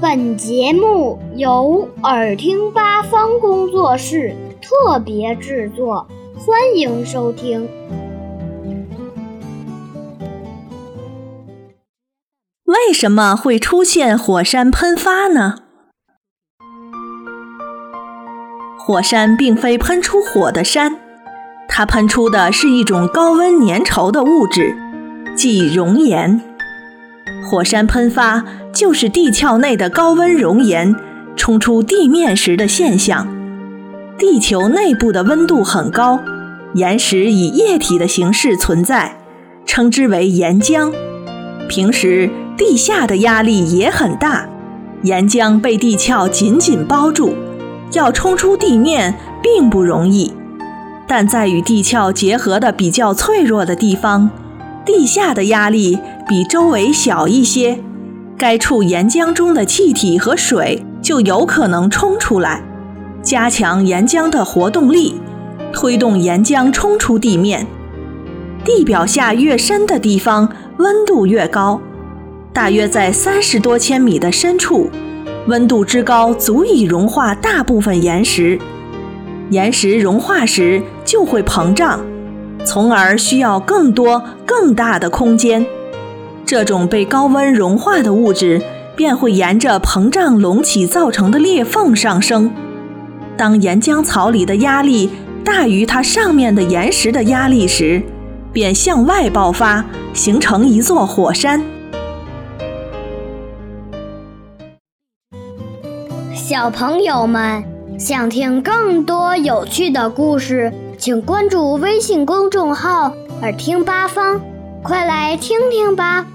本节目由耳听八方工作室特别制作，欢迎收听。为什么会出现火山喷发呢？火山并非喷出火的山，它喷出的是一种高温粘稠的物质，即熔岩。火山喷发就是地壳内的高温熔岩冲出地面时的现象。地球内部的温度很高，岩石以液体的形式存在，称之为岩浆。平时地下的压力也很大，岩浆被地壳紧紧包住。要冲出地面并不容易，但在与地壳结合的比较脆弱的地方，地下的压力比周围小一些，该处岩浆中的气体和水就有可能冲出来，加强岩浆的活动力，推动岩浆冲出地面。地表下越深的地方，温度越高，大约在三十多千米的深处。温度之高，足以融化大部分岩石。岩石融化时就会膨胀，从而需要更多、更大的空间。这种被高温融化的物质便会沿着膨胀隆起造成的裂缝上升。当岩浆槽里的压力大于它上面的岩石的压力时，便向外爆发，形成一座火山。小朋友们想听更多有趣的故事，请关注微信公众号“耳听八方”，快来听听吧。